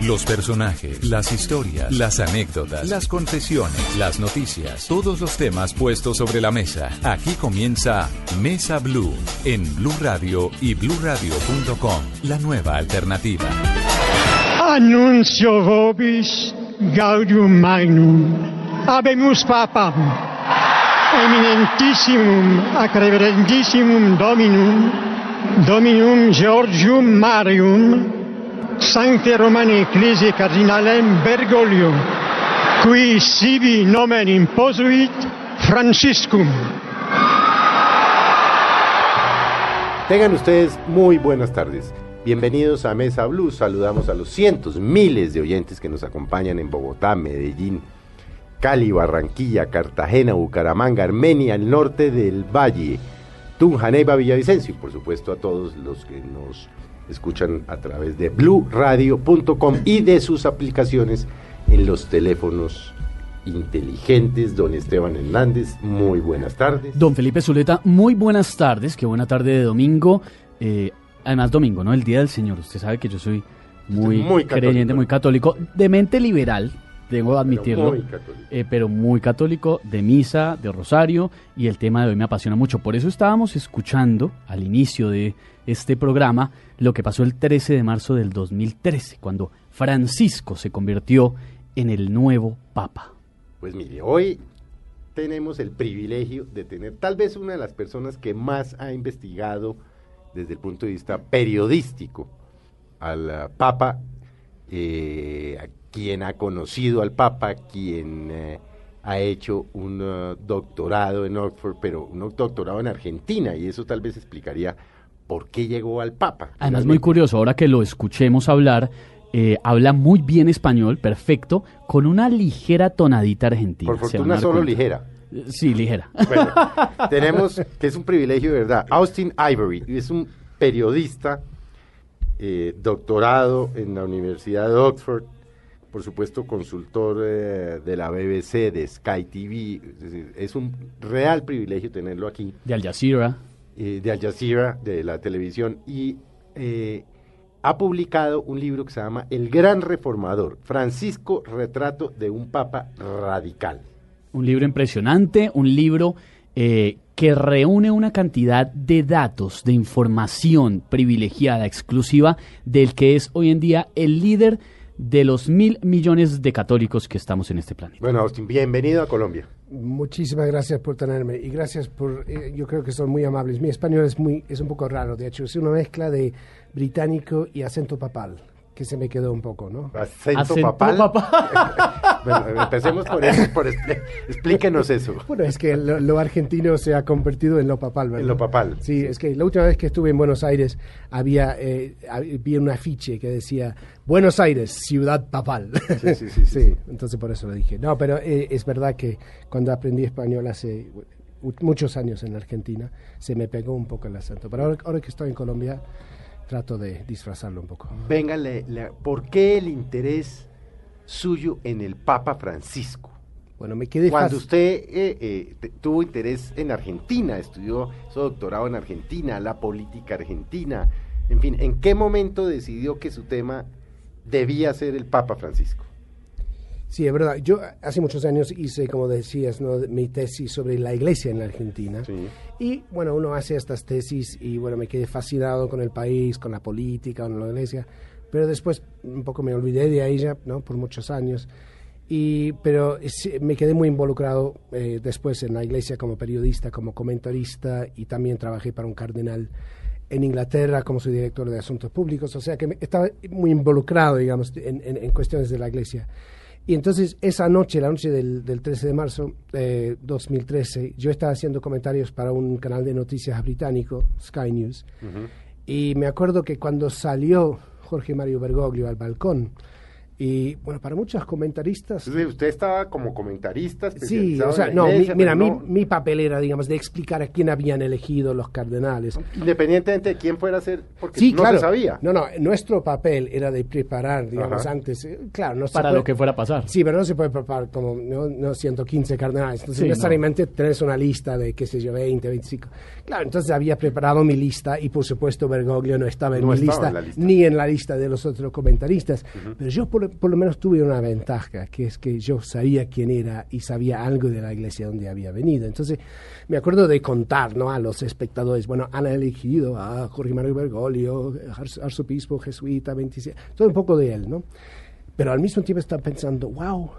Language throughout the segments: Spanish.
Los personajes, las historias, las anécdotas, las confesiones, las noticias, todos los temas puestos sobre la mesa. Aquí comienza Mesa Blue en Blue Radio y bluradio.com, la nueva alternativa. Annuncio vobis gaudium magnum. Habemus papam. Eminentissimum ac dominum Dominum Georgium Marium Sancte Romani Ecclesiae Cardinalem Bergoglio qui sibi nomen imposuit Franciscum. Tengan ustedes muy buenas tardes. Bienvenidos a Mesa Blue. Saludamos a los cientos, miles de oyentes que nos acompañan en Bogotá, Medellín, Cali, Barranquilla, Cartagena, Bucaramanga, Armenia, el norte del Valle, Tunja, Neiva, Villavicencio y por supuesto a todos los que nos escuchan a través de bluradio.com y de sus aplicaciones en los teléfonos inteligentes. Don Esteban Hernández, muy buenas tardes. Don Felipe Zuleta, muy buenas tardes. Qué buena tarde de domingo. Eh, además, domingo, ¿no? El Día del Señor. Usted sabe que yo soy muy, muy creyente, muy católico, de mente liberal, debo admitirlo, muy católico. eh, pero muy católico, de misa, de rosario, y el tema de hoy me apasiona mucho. Por eso estábamos escuchando al inicio de este programa lo que pasó el 13 de marzo del 2013, cuando Francisco se convirtió en el nuevo Papa. Pues mire, hoy tenemos el privilegio de tener tal vez una de las personas que más ha investigado desde el punto de vista periodístico al ah, Papa, eh, a quien ha conocido al Papa, quien eh, ha hecho un ah, doctorado en Oxford, pero un doctorado en Argentina, y eso tal vez explicaría por qué llegó al Papa. Además, muy curioso, ahora que lo escuchemos hablar, eh, habla muy bien español, perfecto, con una ligera tonadita argentina. Por fortuna solo cuenta. ligera. Eh, Sí, ligera. Bueno, tenemos que es un privilegio de verdad. Austin Ivory es un periodista, eh, doctorado en la Universidad de Oxford, por supuesto consultor eh, de la BBC, de Sky TV. Es, decir, es un real privilegio tenerlo aquí, De Al Jazeera. Eh, de Al Jazeera, de la televisión, y eh, ha publicado un libro que se llama El Gran Reformador, Francisco, retrato de un Papa radical. Un libro impresionante, un libro eh, que reúne una cantidad de datos, de información privilegiada, exclusiva, del que es hoy en día el líder de los mil millones de católicos que estamos en este planeta. Bueno, Austin, bienvenido a Colombia. Muchísimas gracias por tenerme y gracias por, eh, yo creo que son muy amables. Mi español es muy, es un poco raro, de hecho es una mezcla de británico y acento papal, que se me quedó un poco, ¿no? Acento, Acento papal. Bueno, empecemos por eso, por explíquenos eso. Bueno, es que lo, lo argentino se ha convertido en lo papal, ¿verdad? En lo papal. Sí, es que la última vez que estuve en Buenos Aires había, eh, un afiche que decía Buenos Aires, ciudad papal. Sí, sí, sí, sí, sí. entonces por eso lo dije. No, pero eh, es verdad que cuando aprendí español hace muchos años en Argentina, se me pegó un poco el acento. Pero ahora, ahora que estoy en Colombia, trato de disfrazarlo un poco. Venga, le- le- ¿por qué el interés suyo en el Papa Francisco? Bueno, me quedé Cuando usted eh, eh, te- tuvo interés en Argentina, estudió su doctorado en Argentina, la política argentina, en fin, ¿en qué momento decidió que su tema debía ser el Papa Francisco? Sí, es verdad. Yo hace muchos años hice, como decías, ¿no? mi tesis sobre la iglesia en la Argentina. Sí. Y bueno, uno hace estas tesis y bueno, me quedé fascinado con el país, con la política, con la iglesia. Pero después un poco me olvidé de ella, ¿no? Por muchos años. Y, pero sí, me quedé muy involucrado eh, después en la iglesia como periodista, como comentarista y también trabajé para un cardenal en Inglaterra como su director de asuntos públicos. O sea que me- estaba muy involucrado, digamos, en, en- en cuestiones de la iglesia. Y entonces esa noche, la noche del, del 13 de marzo de 2013, yo estaba haciendo comentarios para un canal de noticias británico, Sky News, y me acuerdo que cuando salió Jorge Mario Bergoglio al balcón, Y bueno, para muchos comentaristas... usted estaba como comentarista Sí, o sea, no, mira, Mi, mi, papel era, digamos, de explicar a quién habían elegido los cardenales. Independientemente de quién fuera a ser, porque sí, no se sabía. No, no, nuestro papel era de preparar, digamos, antes, eh, claro, no Para lo que fuera a pasar. Sí, pero no se puede preparar como, no, no 115 cardenales, entonces necesariamente tenés una lista de, qué sé yo, 20, 25. Claro, entonces había preparado mi lista y por supuesto Bergoglio no estaba en mi lista, ni en la lista de los otros comentaristas, pero yo por por lo menos tuve una ventaja, que es que yo sabía quién era y sabía algo de la iglesia donde había venido. Entonces, me acuerdo de contar ¿no? a los espectadores, bueno, han elegido a Jorge Mario Bergoglio, arzobispo jesuita, 27, todo un poco de él, ¿no? Pero al mismo tiempo estaba pensando, wow,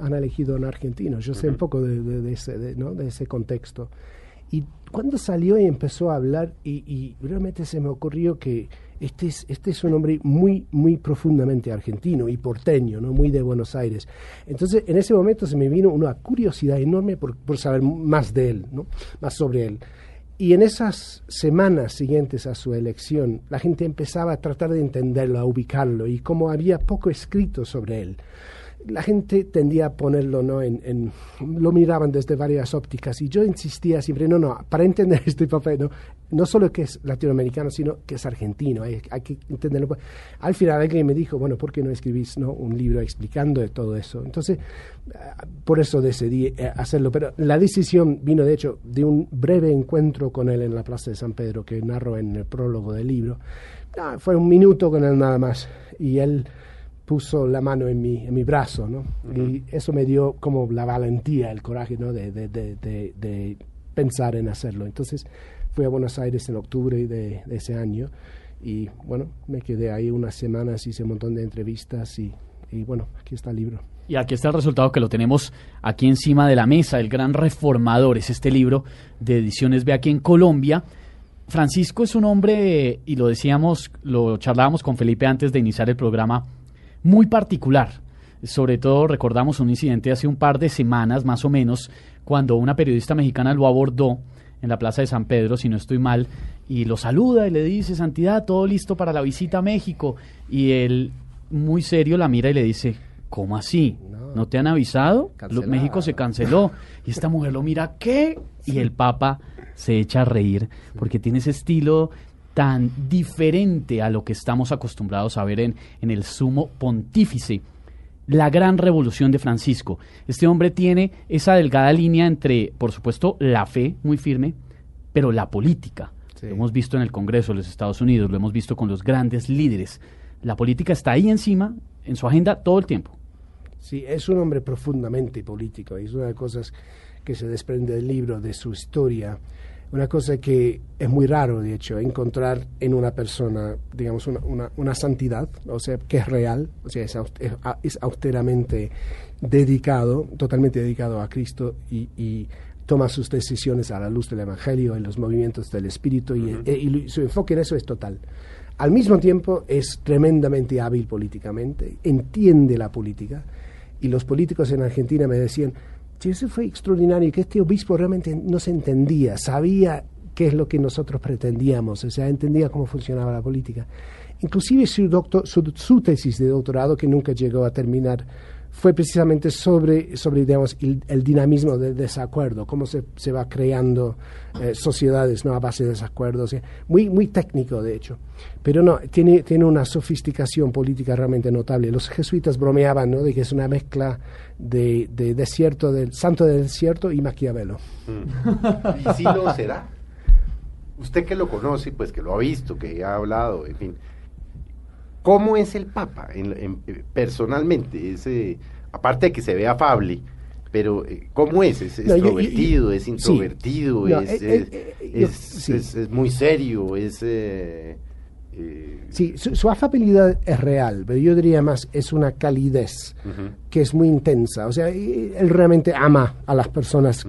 han elegido a un argentino. Yo sé un poco de, ese, ¿no? de ese contexto. Y cuando salió y empezó a hablar, y, y realmente se me ocurrió que este es, este es un hombre muy, muy profundamente argentino y porteño, ¿no? muy de Buenos Aires. Entonces, en ese momento se me vino una curiosidad enorme por, por saber más de él, ¿no? más sobre él. Y en esas semanas siguientes a su elección, la gente empezaba a tratar de entenderlo, a ubicarlo, y como había poco escrito sobre él, la gente tendía a ponerlo ¿no? En, lo miraban desde varias ópticas y yo insistía siempre no no para entender este papel no no solo que es latinoamericano sino que es argentino hay, hay que entenderlo al final alguien me dijo bueno por qué no escribís no un libro explicando de todo eso entonces por eso decidí eh, hacerlo pero la decisión vino de hecho de un breve encuentro con él en la plaza de San Pedro que narro en el prólogo del libro ah, fue un minuto con él nada más y él puso la mano en mi, en mi brazo, ¿no? Y eso me dio como la valentía, el coraje, ¿no? De, de, de, de, pensar en hacerlo. Entonces fui a Buenos Aires en octubre de, ese año y bueno, me quedé ahí unas semanas, hice un montón de entrevistas y, bueno, aquí está el libro. Y aquí está el resultado que lo tenemos aquí encima de la mesa. El Gran Reformador es este libro de ediciones Ve aquí en Colombia. Francisco es un hombre, y lo decíamos, lo charlábamos con Felipe antes de iniciar el programa, muy particular. Sobre todo recordamos un incidente hace un par de semanas más o menos, cuando una periodista mexicana lo abordó en la Plaza de San Pedro, si no estoy mal, y lo saluda y le dice, Santidad, todo listo para la visita a México. Y él, muy serio, la mira y le dice, ¿cómo así? ¿No, te han avisado? México se canceló. Y esta mujer lo mira, ¿qué? Y el Papa se echa a reír, porque tiene ese estilo tan diferente a lo que estamos acostumbrados a ver en, en el sumo pontífice. La gran revolución de Francisco. Este hombre tiene esa delgada línea entre, por supuesto, la fe muy firme, pero la política. Lo hemos visto en el Congreso de los Estados Unidos, lo hemos visto con los grandes líderes. La política está ahí encima, en su agenda, todo el tiempo. Sí, es un hombre profundamente político y es una de las cosas que se desprende del libro, de su historia una cosa que es muy raro, de hecho, encontrar en una persona, digamos, una, una, santidad, o sea, que es real, o sea, es, austeramente dedicado, totalmente dedicado a Cristo y, toma sus decisiones a la luz del Evangelio, en los movimientos del Espíritu y, y su enfoque en eso es total. Al mismo tiempo es tremendamente hábil políticamente, entiende la política y los políticos en Argentina me decían, eso fue extraordinario, que este obispo realmente no se entendía, sabía qué es lo que nosotros pretendíamos, o sea, entendía cómo funcionaba la política. Inclusive su, doctor, su tesis de doctorado, que nunca llegó a terminar, fue precisamente sobre, sobre digamos, el, dinamismo del desacuerdo, cómo se, se va creando eh, sociedades ¿no? a base de desacuerdos. Muy, muy técnico, de hecho. Pero no, tiene, tiene una sofisticación política realmente notable. Los jesuitas bromeaban ¿no? de que es una mezcla de, de desierto, del santo del desierto y Maquiavelo. Mm. ¿Y si lo será? Usted que lo conoce, pues que lo ha visto, que ha hablado, en fin ¿Cómo es el Papa en, personalmente? Es, aparte de que se ve afable, pero eh, ¿cómo es? ¿Es extrovertido? ¿Es introvertido? es, es, muy serio? ¿Es...? Eh, sí, su, afabilidad es real, pero yo diría más, es una calidez que es muy intensa. O sea, él realmente ama a las personas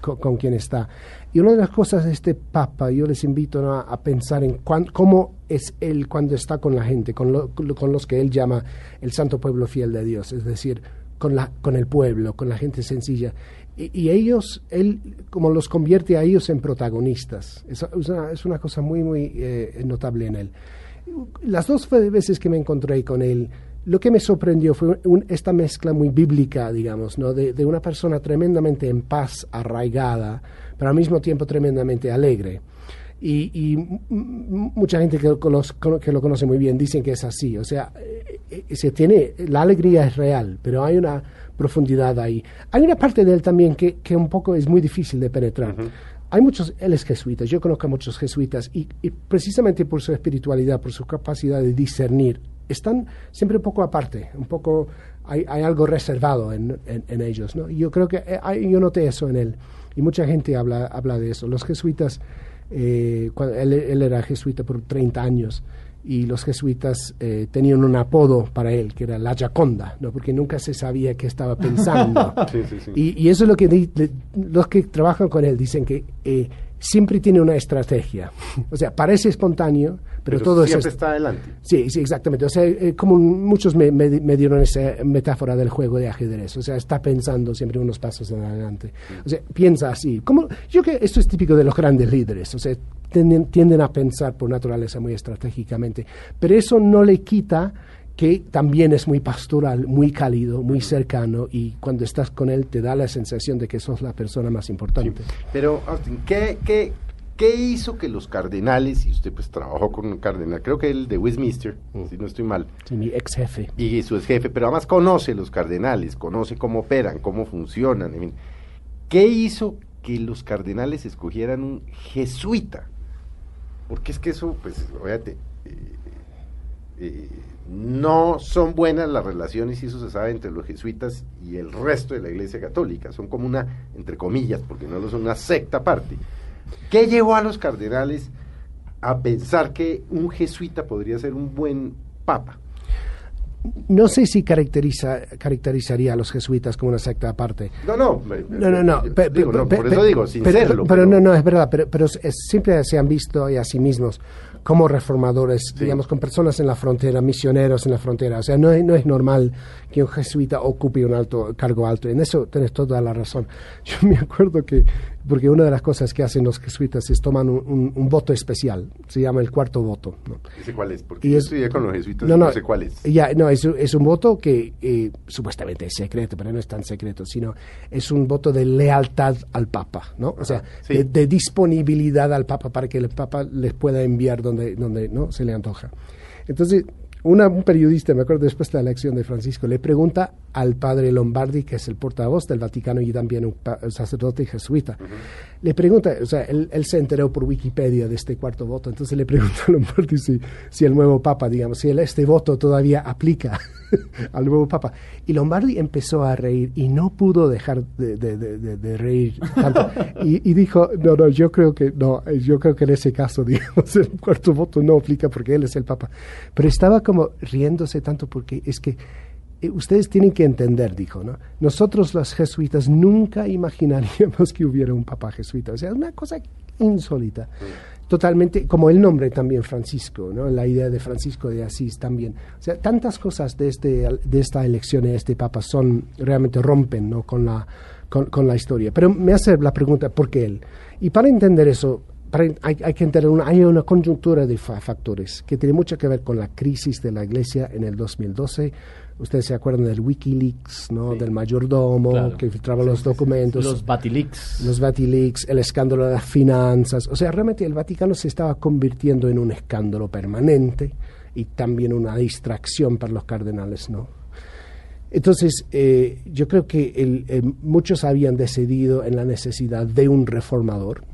con, con, quien está. Y una de las cosas de este Papa, yo les invito a, pensar en cómo es él cuando está con la gente, con, con, los que él llama el santo pueblo fiel de Dios, es decir, con, la, con el pueblo, con la gente sencilla. Y, ellos, él como los convierte a ellos en protagonistas. Es, una, es una, cosa muy, muy eh, notable en él. Las dos veces que me encontré con él, lo que me sorprendió fue esta mezcla muy bíblica, digamos, ¿no? de, una persona tremendamente en paz, arraigada, pero al mismo tiempo tremendamente alegre. Y, mucha gente que, que, lo conoce muy bien dicen que es así. O sea, eh, se tiene, la alegría es real, pero hay una profundidad ahí. Hay una parte de él también que, que un poco es muy difícil de penetrar. Hay muchos, él es jesuita, yo conozco a muchos jesuitas y, precisamente por su espiritualidad, por su capacidad de discernir, están siempre un poco aparte, un poco, hay, hay algo reservado en, en, ellos, ¿no? Y yo creo que eh, yo noté eso en él y mucha gente habla, habla de eso. Los jesuitas, eh, él, él, era jesuita por 30 años y los jesuitas eh, tenían un apodo para él, que era la Jaconda, ¿no? porque nunca se sabía qué estaba pensando. Y, eso es lo que los que trabajan con él dicen que eh, siempre tiene una estrategia. O sea, parece espontáneo, pero, todo siempre está adelante. Sí, sí, exactamente. O sea, eh, como muchos me, me, dieron esa metáfora del juego de ajedrez. O sea, está pensando siempre unos pasos adelante. O sea, piensa así. Como, yo que esto es típico de los grandes líderes. O sea, tienden, a pensar por naturaleza muy estratégicamente. Pero eso no le quita que también es muy pastoral, muy cálido, muy cercano y cuando estás con él te da la sensación de que sos la persona más importante. Pero, Austin, ¿qué, qué, qué hizo que los cardenales, y usted pues trabajó con un cardenal, creo que el de Westminster, mm. si no estoy mal. Sí, mi ex jefe. Y su ex jefe, pero además conoce los cardenales, conoce cómo operan, cómo funcionan. ¿Qué hizo que los cardenales escogieran un jesuita? Porque es que eso, pues, fíjate, eh, eh, no son buenas las relaciones, y eso se sabe, entre los jesuitas y el resto de la Iglesia Católica. Son como una, entre comillas, porque no lo son una secta aparte. ¿Qué llevó a los cardenales a pensar que un jesuita podría ser un buen papa? no sé si caracteriza, caracterizaría a los jesuitas como una secta aparte. No, no, no, no, no, por eso digo, sin pero, Pero, no, no, es verdad, pero, pero siempre se han visto a sí mismos como reformadores, digamos, con personas en la frontera, misioneros en la frontera. O sea, no, no es normal que un jesuita ocupe un alto cargo alto. En eso tienes toda la razón. Yo me acuerdo que porque una de las cosas que hacen los jesuitas es toman un, voto especial, se llama el cuarto voto. ¿no? ¿Ese cuál es? Porque yo estudié con los jesuitas, no, no, sé cuál es. Ya, no, es, es un voto que eh, supuestamente es secreto, pero no es tan secreto, sino es un voto de lealtad al Papa, ¿no? O sea, de, disponibilidad al Papa para que el Papa les pueda enviar donde, donde ¿no? se le antoja. Entonces, un periodista, me acuerdo después de la elección de Francisco, le pregunta al padre Lombardi, que es el portavoz del Vaticano y también un, sacerdote jesuita, le pregunta, o sea, él, se enteró por Wikipedia de este cuarto voto, entonces le pregunta a Lombardi si, si el nuevo papa, digamos, si este voto todavía aplica al nuevo papa. Y Lombardi empezó a reír y no pudo dejar de, reír tanto. Y, y, dijo, no, no, yo creo que no, yo creo que en ese caso, digamos, el cuarto voto no aplica porque él es el papa. Pero estaba como riéndose tanto porque es que eh, ustedes tienen que entender, dijo, ¿no? Nosotros los jesuitas nunca imaginaríamos que hubiera un papa jesuita. O sea, una cosa insólita. Totalmente, como el nombre también Francisco, ¿no? La idea de Francisco de Asís también. O sea, tantas cosas de, este, de esta elección de este papa son, realmente rompen, ¿no? Con la, con, la historia. Pero me hace la pregunta, ¿por qué él? Y para entender eso, hay, que entender una, hay una conjuntura de factores que tiene mucho que ver con la crisis de la iglesia en el 2012 Ustedes se acuerdan del Wikileaks, ¿no? Del mayordomo que filtraba los documentos. Los Batileaks. Los Batileaks, el escándalo de las finanzas. O sea, realmente el Vaticano se estaba convirtiendo en un escándalo permanente y también una distracción para los cardenales, ¿no? Entonces, eh, yo creo que eh, muchos habían decidido en la necesidad de un reformador.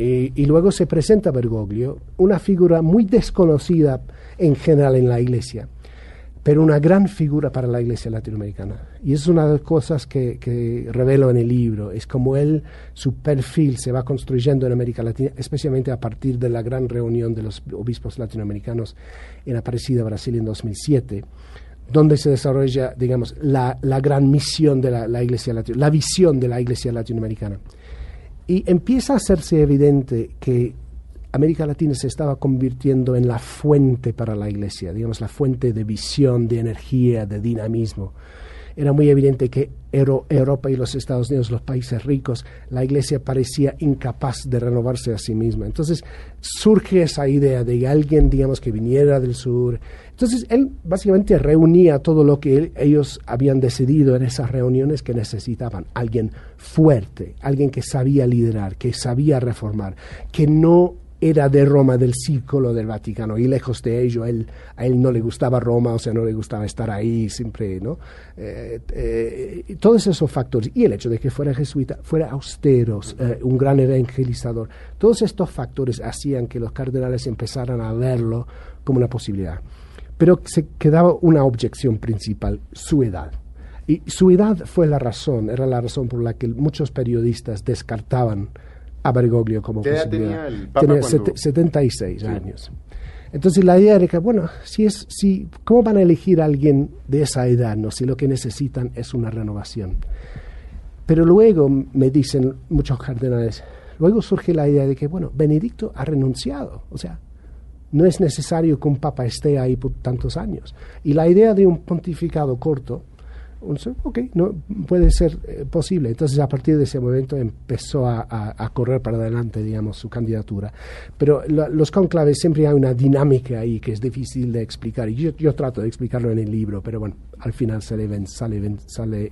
Eh, y luego se presenta Bergoglio, una figura muy desconocida en general en la Iglesia pero una gran figura para la iglesia latinoamericana. Y es una de las cosas que, que, revelo en el libro, es como él, su perfil se va construyendo en América Latina, especialmente a partir de la gran reunión de los obispos latinoamericanos en Aparecida, Brasil, en 2007 donde se desarrolla, digamos, la, gran misión de la, la iglesia la visión de la iglesia latinoamericana. Y empieza a hacerse evidente que América Latina se estaba convirtiendo en la fuente para la iglesia, digamos, la fuente de visión, de energía, de dinamismo. Era muy evidente que Europa y los Estados Unidos, los países ricos, la iglesia parecía incapaz de renovarse a sí misma. Entonces surge esa idea de alguien, digamos, que viniera del sur. Entonces él básicamente reunía todo lo que ellos habían decidido en esas reuniones que necesitaban. Alguien fuerte, alguien que sabía liderar, que sabía reformar, que no era de Roma, del círculo del Vaticano, y lejos de ello, él, a él no le gustaba Roma, o sea, no le gustaba estar ahí siempre, ¿no? Eh, eh, todos esos factores, y el hecho de que fuera jesuita, fuera austero, eh, un gran evangelizador, todos estos factores hacían que los cardenales empezaran a verlo como una posibilidad. Pero se quedaba una objeción principal, su edad. Y su edad fue la razón, era la razón por la que muchos periodistas descartaban a Bergoglio como ¿Qué posibilidad. tenía el Papa cuando- 76 años. Entonces la idea era que, bueno, si es, si, ¿cómo van a elegir a alguien de esa edad, no? si lo que necesitan es una renovación? Pero luego me dicen muchos cardenales, luego surge la idea de que, bueno, Benedicto ha renunciado, o sea, no es necesario que un papa esté ahí por tantos años. Y la idea de un pontificado corto, ok, no, puede ser eh, posible. Entonces, a partir de ese momento empezó a, a- correr para adelante, digamos, su candidatura. Pero la- los conclaves siempre hay una dinámica ahí que es difícil de explicar. Y yo, yo trato de explicarlo en el libro, pero bueno, al final sale,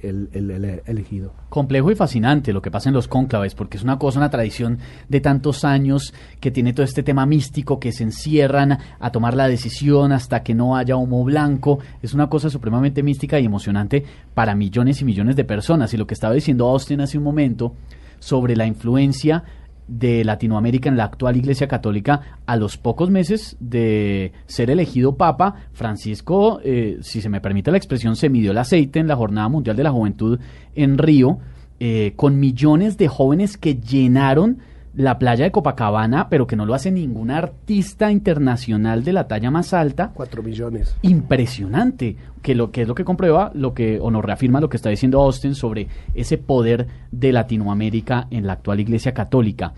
el elegido. complejo y fascinante lo que pasa en los cónclaves, porque es una cosa, una tradición de tantos años que tiene todo este tema místico, que se encierran a tomar la decisión hasta que no haya humo blanco. Es una cosa supremamente mística y emocionante para millones y millones de personas. Y lo que estaba diciendo Austin hace un momento sobre la influencia de Latinoamérica en la actual Iglesia Católica, a los pocos meses de ser elegido Papa, Francisco, eh, si se me permite la expresión, se midió el aceite en la Jornada Mundial de la Juventud en Río, eh, con millones de jóvenes que llenaron la playa de Copacabana, pero que no lo hace ningún artista internacional de la talla más alta Cuatro millones. impresionante, que lo que es lo que comprueba, lo que o nos reafirma lo que está diciendo Austin sobre ese poder de Latinoamérica en la actual Iglesia Católica.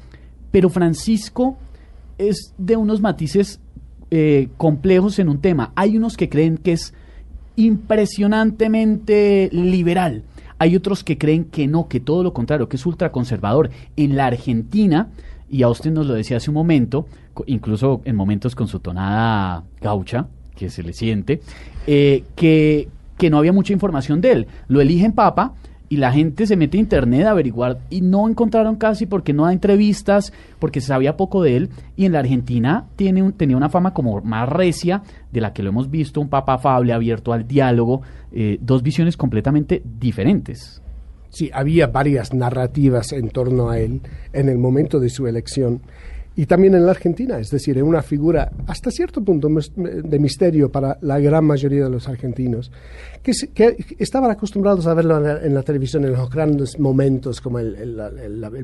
Pero Francisco es de unos matices eh, complejos en un tema. Hay unos que creen que es impresionantemente liberal. Hay otros que creen que no, que todo lo contrario, que es ultraconservador. En la Argentina, y Austin nos lo decía hace un momento, incluso en momentos con su tonada gaucha, que se le siente, eh, que, que no había mucha información de él. Lo eligen papa y la gente se mete a internet a averiguar y no encontraron casi porque no hay entrevistas, porque se sabía poco de él. Y en la Argentina tiene un- tenía una fama como más recia de la que lo hemos visto, un papa afable, abierto al diálogo, eh, dos visiones completamente diferentes. Sí, había varias narrativas en torno a él en el momento de su elección y también en la Argentina, es decir, en una figura hasta cierto punto de misterio para la gran mayoría de los argentinos, que, que estaban acostumbrados a verlo en la, televisión en los grandes momentos como el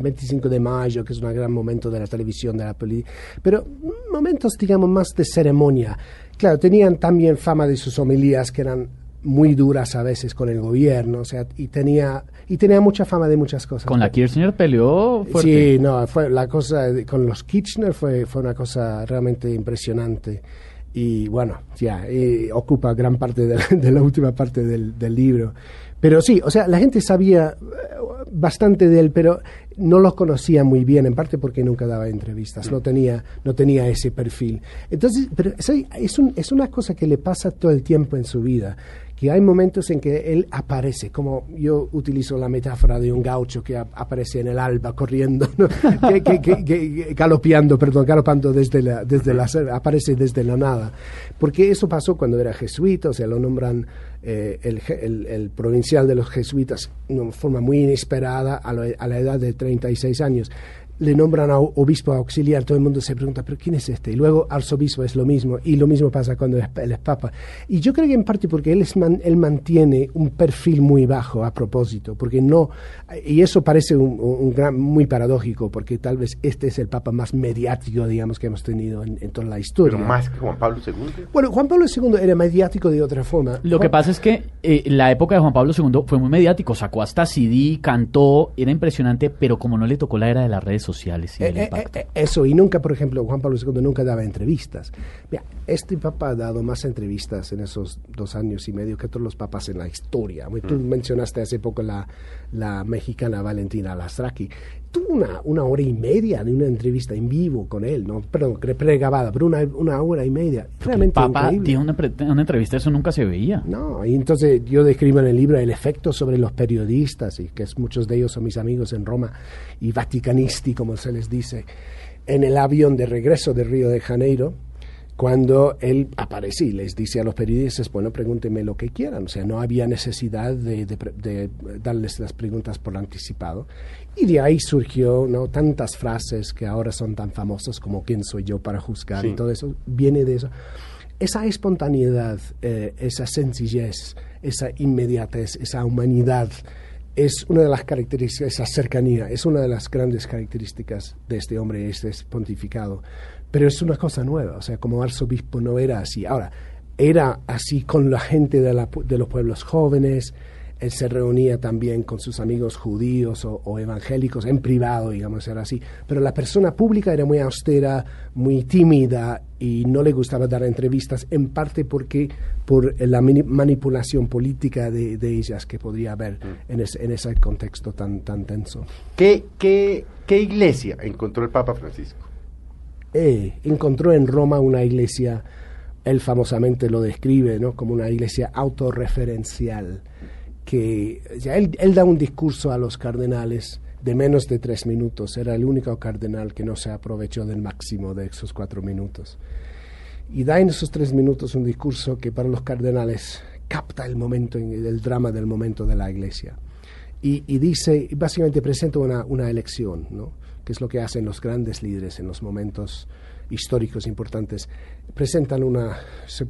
25 de mayo, que es un gran momento de la televisión, de la peli, pero momentos, digamos, más de ceremonia. Claro, tenían también fama de sus homilías que eran muy duras a veces con el gobierno, o sea, y tenía y tenía mucha fama de muchas cosas. Con la Kirchner peleó fuerte. Sí, no, fue la cosa con los Kirchner fue fue una cosa realmente impresionante y bueno, ya y ocupa gran parte de, de la última parte del, del libro. Pero sí, o sea, la gente sabía eh, bastante de él, pero no lo conocía muy bien, en parte porque nunca daba entrevistas, no tenía, no tenía ese perfil. Entonces, pero es, un- es una cosa que le pasa todo el tiempo en su vida, que hay momentos en que él aparece, como yo utilizo la metáfora de un gaucho que ap- aparece en el alba corriendo, ¿no? que, que- que- galopeando, perdón, galopando desde la, desde la, aparece desde la nada. Porque eso pasó cuando era jesuita, o sea, lo nombran eh, el, el- el provincial de los jesuitas de una forma muy inesperada a, la- a la edad de 36 años. Le nombran a obispo auxiliar, todo el mundo se pregunta, ¿pero quién es este? Y luego arzobispo es lo mismo, y lo mismo pasa cuando es- él es papa. Y yo creo que en parte porque él, es man- él mantiene un perfil muy bajo a propósito, porque no, y eso parece un, un gran, muy paradójico, porque tal vez este es el papa más mediático, digamos, que hemos tenido en, en toda la historia. Pero más que Juan Pablo II. Bueno, Juan Pablo II era mediático de otra forma. Lo que pasa es que eh, la época de Juan Pablo II fue muy mediático, sacó hasta CD, cantó, era impresionante, pero como no le tocó la era de las redes sociales y Eh, el eh, impacto. eh, eso, y nunca, por ejemplo, Juan Pablo II nunca daba entrevistas. Mira, este papa ha dado más entrevistas en esos dos años y medio que todos los papas en la historia. Tú mencionaste hace poco la, la mexicana Valentina Lastraki. Tuvo una, una hora y media de una entrevista en vivo con él, ¿no? Perdón, pre- pregrabada, pero una, una hora y media. el Realmente Papa increíble. una, pre- una entrevista, eso nunca se veía. No, y entonces yo describo en el libro el efecto sobre los periodistas, y que es, muchos de ellos son mis amigos en Roma, y vaticanisti, como se les dice, en el avión de regreso de Río de Janeiro, cuando él apareció y les dice a los periodistas, bueno, pregúntenme lo que quieran. O sea, no había necesidad de, de pre- de darles las preguntas por anticipado. Y de ahí surgió ¿no? tantas frases que ahora son tan famosas como ¿quién soy yo para juzgar? Sí. Y todo eso viene de eso. Esa espontaneidad, eh, esa sencillez, esa inmediatez, esa humanidad, es una de las características, esa cercanía, es una de las grandes características de este hombre, este pontificado. Pero es una cosa nueva, o sea, como arzobispo no era así. Ahora, era así con la gente de, la pu- de los pueblos jóvenes, él se reunía también con sus amigos judíos o, o evangélicos en privado, digamos, era así. Pero la persona pública era muy austera, muy tímida y no le gustaba dar entrevistas, en parte porque por la mani- manipulación política de, de ellas que podría haber en, ese, en ese contexto tan, tan tenso. ¿Qué, qué, qué iglesia encontró el Papa Francisco? Eh, encontró en Roma una iglesia, él famosamente lo describe ¿no? como una iglesia autorreferencial, que ya él, da un discurso a los cardenales de menos de tres minutos, era el único cardenal que no se aprovechó del máximo de esos cuatro minutos. Y da en esos tres minutos un discurso que para los cardenales capta el momento, el drama del momento de la iglesia. Y, y dice, básicamente presenta una, una elección, ¿no? Que es lo que hacen los grandes líderes en los momentos históricos importantes. Presentan una, se-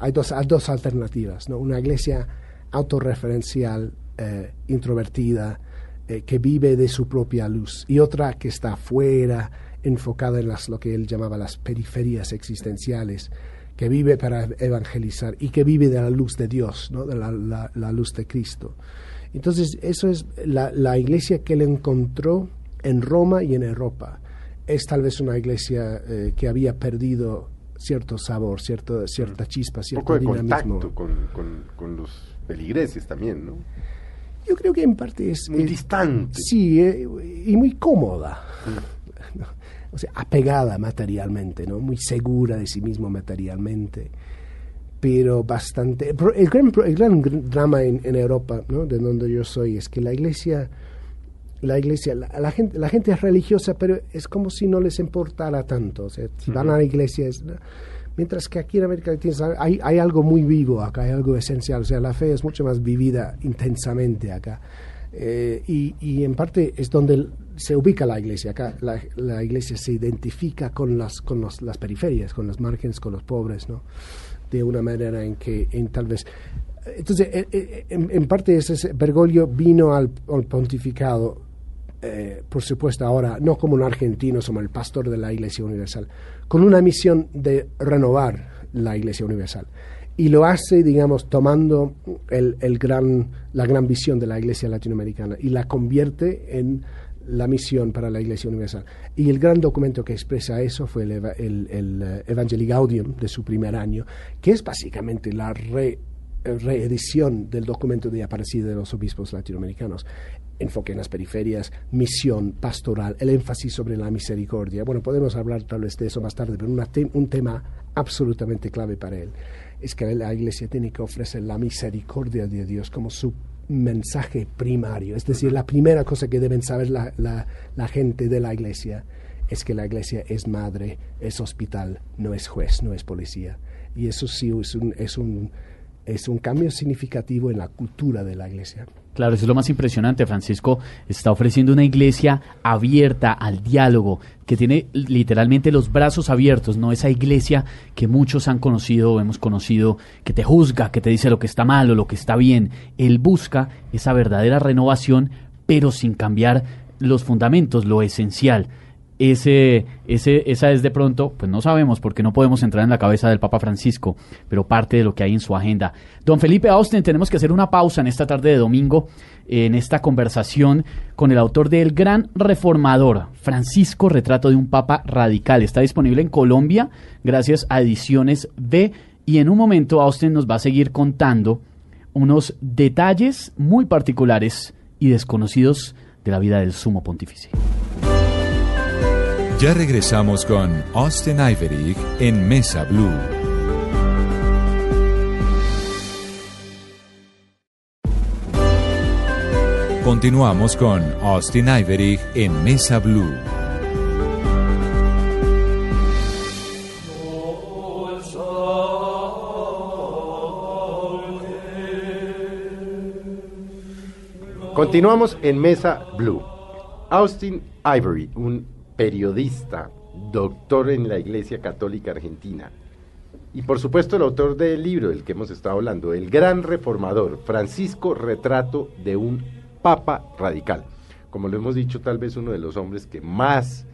hay dos, hay dos alternativas, ¿no? una iglesia autorreferencial, eh, introvertida, eh, que vive de su propia luz, y otra que está afuera, enfocada en las, lo que él llamaba las periferias existenciales, que vive para evangelizar y que vive de la luz de Dios, ¿no? de la, la- la luz de Cristo. Entonces, eso es la, la iglesia que él encontró en Roma y en Europa. Es tal vez una iglesia eh, que había perdido cierto sabor, cierto, cierta chispa, Un cierto poco de dinamismo. contacto con, con- con los feligreses también, ¿no? Yo creo que en parte es... Muy es- distante. Sí, eh, y muy cómoda. O sea, apegada materialmente, ¿no? Muy segura de sí mismo materialmente. Pero bastante... El gran, el gran gr- drama en, en Europa, ¿no? De donde yo soy, es que la iglesia... La iglesia, la, la gente, la gente es religiosa, pero es como si no les importara tanto. O sea, si van a la iglesia es... Mientras que aquí en América Latina hay, hay algo muy vivo acá, hay algo esencial. O sea, la fe es mucho más vivida intensamente acá. Eh, y, y en parte es donde se ubica la iglesia. Acá la, la iglesia se identifica con, las, con los- las periferias, con los márgenes, con los pobres, ¿no? De una manera en que en tal vez... Entonces, eh, eh, en, en parte ese, ese- Bergoglio vino al, al pontificado eh, por supuesto ahora no como un argentino, como el pastor de la Iglesia Universal, con una misión de renovar la Iglesia Universal. Y lo hace, digamos, tomando el, el gran, la gran visión de la Iglesia latinoamericana y la convierte en la misión para la Iglesia Universal. Y el gran documento que expresa eso fue el, el, el, eh, Evangelii Gaudium de su primer año, que es básicamente la re- reedición del documento de Aparecida de los obispos latinoamericanos. Enfoque en las periferias, misión pastoral, el énfasis sobre la misericordia. Bueno, podemos hablar tal vez de eso más tarde, pero una un tema absolutamente clave para él es que la iglesia tiene que ofrecer la misericordia de Dios como su mensaje primario. Es decir, la primera cosa que deben saber la, la- la gente de la iglesia es que la iglesia es madre, es hospital, no es juez, no es policía. Y eso sí es un, es un cambio significativo en la cultura de la iglesia. Claro, eso es lo más impresionante. Francisco está ofreciendo una iglesia abierta al diálogo, que tiene literalmente los brazos abiertos, no esa iglesia que muchos han conocido o hemos conocido, que te juzga, que te dice lo que está mal o lo que está bien. Él busca esa verdadera renovación, pero sin cambiar los fundamentos, lo esencial. Ese, ese, esa es de pronto, pues no sabemos porque no podemos entrar en la cabeza del Papa Francisco, pero parte de lo que hay en su agenda. Don Felipe Austin, tenemos que hacer una pausa en esta tarde de domingo, en esta conversación con el autor del Gran Reformador, Francisco, Retrato de un Papa Radical. Está disponible en Colombia gracias a Ediciones B y en un momento Austin nos va a seguir contando unos detalles muy particulares y desconocidos de la vida del sumo pontífice. Ya regresamos con Austin Iverig en Mesa Blue. Continuamos con Austin Iverig en Mesa Blue. Continuamos en Mesa Blue. Austin Ivory, un periodista, doctor en la Iglesia Católica Argentina. Y por supuesto el autor del libro del que hemos estado hablando, El Gran Reformador, Francisco Retrato de un Papa Radical. Como lo hemos dicho, tal vez uno de los hombres que más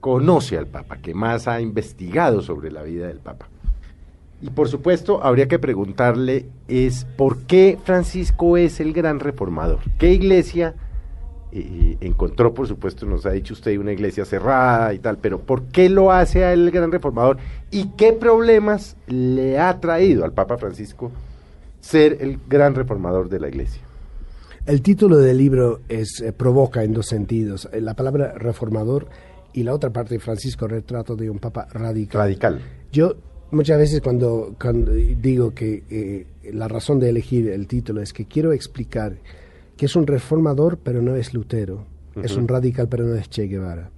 conoce al Papa, que más ha investigado sobre la vida del Papa. Y por supuesto, habría que preguntarle es por qué Francisco es el gran reformador. ¿Qué iglesia eh, encontró, por supuesto, nos ha dicho usted, una iglesia cerrada y tal, pero ¿por qué lo hace a él el gran reformador? ¿Y qué problemas le ha traído al Papa Francisco ser el gran reformador de la iglesia? El título del libro es, eh, provoca en dos sentidos. Eh, la palabra reformador y la otra parte, Francisco, retrato de un papa radical. Radical. Yo muchas veces cuando, cuando digo que eh, la razón de elegir el título es que quiero explicar que es un reformador pero no es Lutero, es un radical pero no es Che Guevara,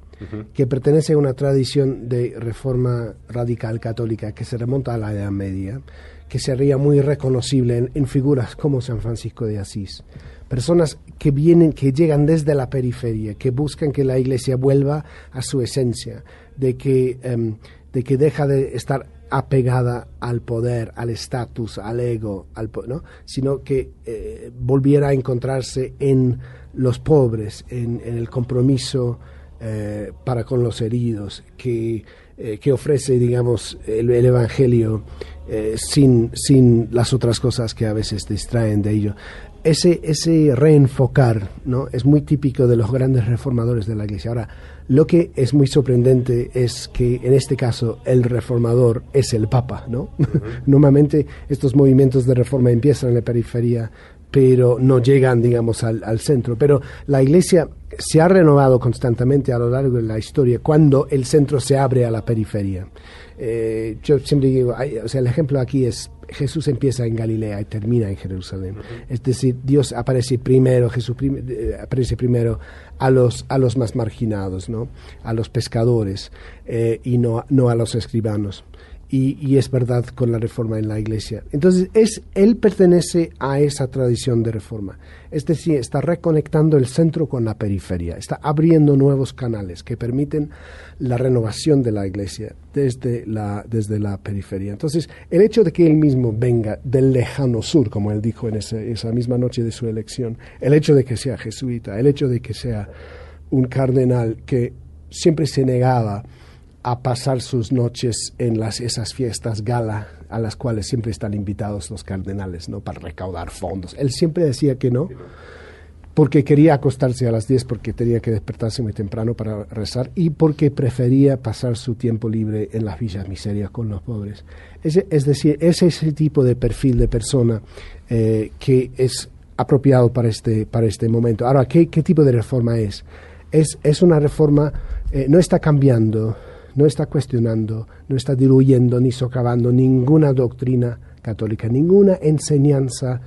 que pertenece a una tradición de reforma radical católica que se remonta a la Edad Media, que sería muy reconocible en, en figuras como San Francisco de Asís. Personas que vienen, que llegan desde la periferia, que buscan que la iglesia vuelva a su esencia, de que, em, de que deja de estar apegada al poder, al estatus, al ego, al, ¿no? sino que eh, volviera a encontrarse en los pobres, en, el compromiso eh, para con los heridos, que, eh, que ofrece, digamos, el, el Evangelio sin, sin las otras cosas que a veces distraen de ello. Ese, ese reenfocar ¿no? es muy típico de los grandes reformadores de la Iglesia. Ahora, lo que es muy sorprendente es que en este caso el reformador es el Papa, ¿no? Normalmente estos movimientos de reforma empiezan en la periferia, pero no llegan, digamos, al, al, centro. Pero la Iglesia se ha renovado constantemente a lo largo de la historia cuando el centro se abre a la periferia. Eh, yo siempre digo, hay, o sea, el ejemplo aquí es Jesús empieza en Galilea y termina en Jerusalén. Es decir, Dios aparece primero, Jesús eh, aparece primero a los, a los más marginados, ¿no? a los pescadores eh, y no, no a los escribanos. Y, y, es verdad con la reforma en la iglesia. Entonces, es, él pertenece a esa tradición de reforma. Es decir, está reconectando el centro con la periferia, está abriendo nuevos canales que permiten la renovación de la iglesia desde la, desde la periferia. Entonces, el hecho de que él mismo venga del lejano sur, como él dijo en ese, esa misma noche de su elección, el hecho de que sea jesuita, el hecho de que sea un cardenal que siempre se negaba a pasar sus noches en las, esas fiestas gala a las cuales siempre están invitados los cardenales, ¿no? Para recaudar fondos. Él siempre decía que no, porque quería acostarse a las 10 porque tenía que despertarse muy temprano para rezar y porque prefería pasar su tiempo libre en las villas miserias con los pobres. Es, es decir, es ese tipo de perfil de persona eh, que es apropiado para este, para este momento. Ahora, ¿qué, qué tipo de reforma es? Es, es una reforma, eh, no está cambiando no está cuestionando, no está diluyendo ni socavando ninguna doctrina católica, ninguna enseñanza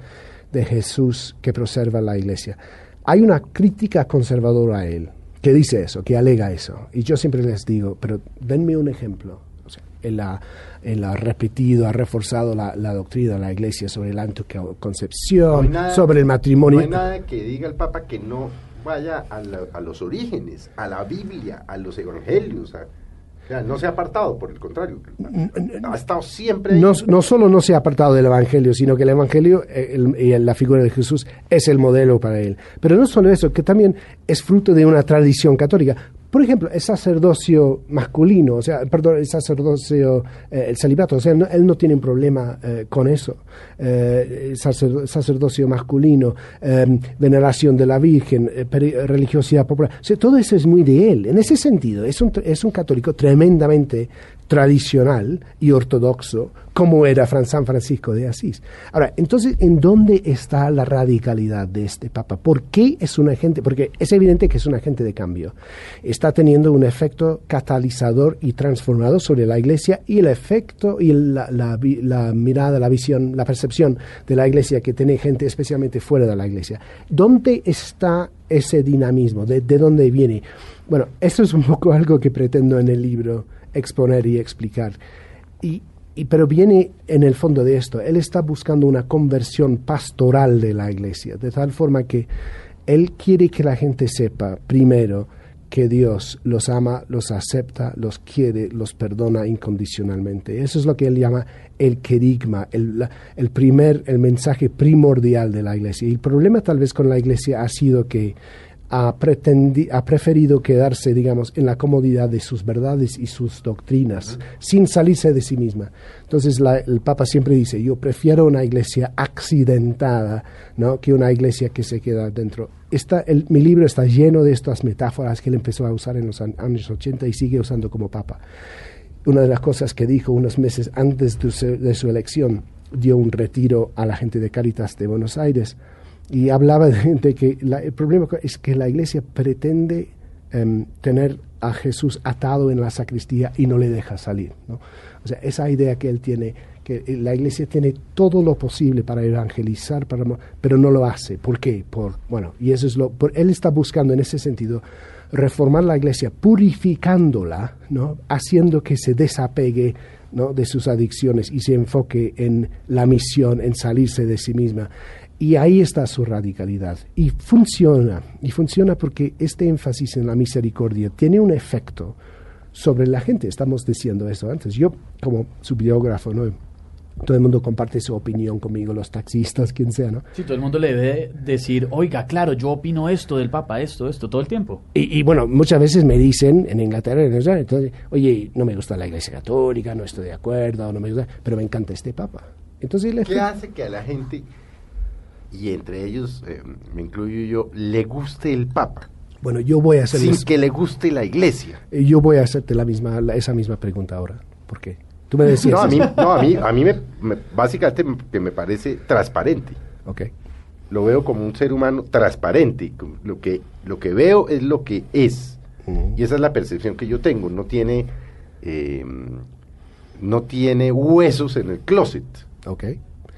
de Jesús que preserva la iglesia. Hay una crítica conservadora a él que dice eso, que alega eso. Y yo siempre les digo, pero denme un ejemplo. O sea, él, ha, él ha repetido, ha reforzado la, la, doctrina de la iglesia sobre la anticoncepción, no sobre el matrimonio. No hay nada que diga el Papa que no vaya a, la, a los orígenes, a la Biblia, a los evangelios, a, no se ha apartado, por el contrario. Ha estado siempre. No, no solo no se ha apartado del Evangelio, sino que el Evangelio el, y la figura de Jesús es el modelo para él. Pero no solo eso, que también es fruto de una tradición católica. por ejemplo, el sacerdocio masculino, o sea, perdón, el sacerdocio, eh, el celibato, o sea, él no tiene un problema eh, con eso. Eh, sacerdocio masculino, veneración de la Virgen, religiosidad popular, o sea, todo eso es muy de él. En ese sentido, es un, es un católico tremendamente tradicional y ortodoxo como era San Francisco de Asís. Ahora, entonces, ¿en dónde está la radicalidad de este Papa? ¿Por qué es un agente? Porque es evidente que es un agente de cambio. Está teniendo un efecto catalizador y transformador sobre la Iglesia y el efecto y la, mirada, la visión, la percepción de la Iglesia que tiene gente especialmente fuera de la Iglesia. ¿Dónde está ese dinamismo? ¿De, de dónde viene? Bueno, esto es un poco algo que pretendo en el libro exponer y explicar. Y, pero viene en el fondo de esto. Él está buscando una conversión pastoral de la iglesia, de tal forma que él quiere que la gente sepa, primero, que Dios los ama, los acepta, los quiere, los perdona incondicionalmente. Eso es lo que él llama el querigma, el, el primer, el mensaje primordial de la iglesia. Y el problema tal vez con la iglesia ha sido que ha, ha, preferido quedarse, digamos, en la comodidad de sus verdades y sus doctrinas, sin salirse de sí misma. Entonces el Papa siempre dice, yo prefiero una iglesia accidentada ¿no? que una iglesia que se queda dentro. mi libro está lleno de estas metáforas que él empezó a usar en los años 80 y sigue usando como Papa. Una de las cosas que dijo unos meses antes de su, de su elección, dio un retiro a la gente de Caritas de Buenos Aires, y hablaba de, que el problema es que la iglesia pretende em, tener a Jesús atado en la sacristía y no le deja salir. ¿no? O sea, esa idea que él tiene, que la iglesia tiene todo lo posible para evangelizar, para, pero no lo hace. ¿Por qué? Por, bueno, y eso es lo, él está buscando en ese sentido reformar la iglesia, purificándola, ¿no? haciendo que se desapegue ¿no? de sus adicciones y se enfoque en la misión, en salirse de sí misma. Y ahí está su radicalidad. Y funciona. Y funciona porque este énfasis en la misericordia tiene un efecto sobre la gente. Estamos diciendo eso antes. Yo, como su biógrafo, ¿no? todo el mundo comparte su opinión conmigo, los taxistas, quien sea, ¿no? Sí, todo el mundo le debe decir, oiga, claro, yo opino esto del Papa, esto, esto, todo el tiempo. Y, bueno, muchas veces me dicen en Inglaterra, entonces, oye, no me gusta la Iglesia Católica, no estoy de acuerdo, no me gusta, pero me encanta este Papa. Entonces, ¿qué hace que a la gente y entre ellos, eh, me incluyo yo, le guste el Papa. Bueno, yo voy a hacer... Sin que le guste la Iglesia. Eh, yo voy a hacerte la misma, esa misma pregunta ahora. ¿Por qué? Tú me decías... No, a mí, no, a mí, a mí me, básicamente que me parece transparente. Ok. Lo veo como un ser humano transparente. Lo que, lo que veo es lo que es. Y esa es la percepción que yo tengo. No tiene... Eh, no tiene huesos en el closet. Ok.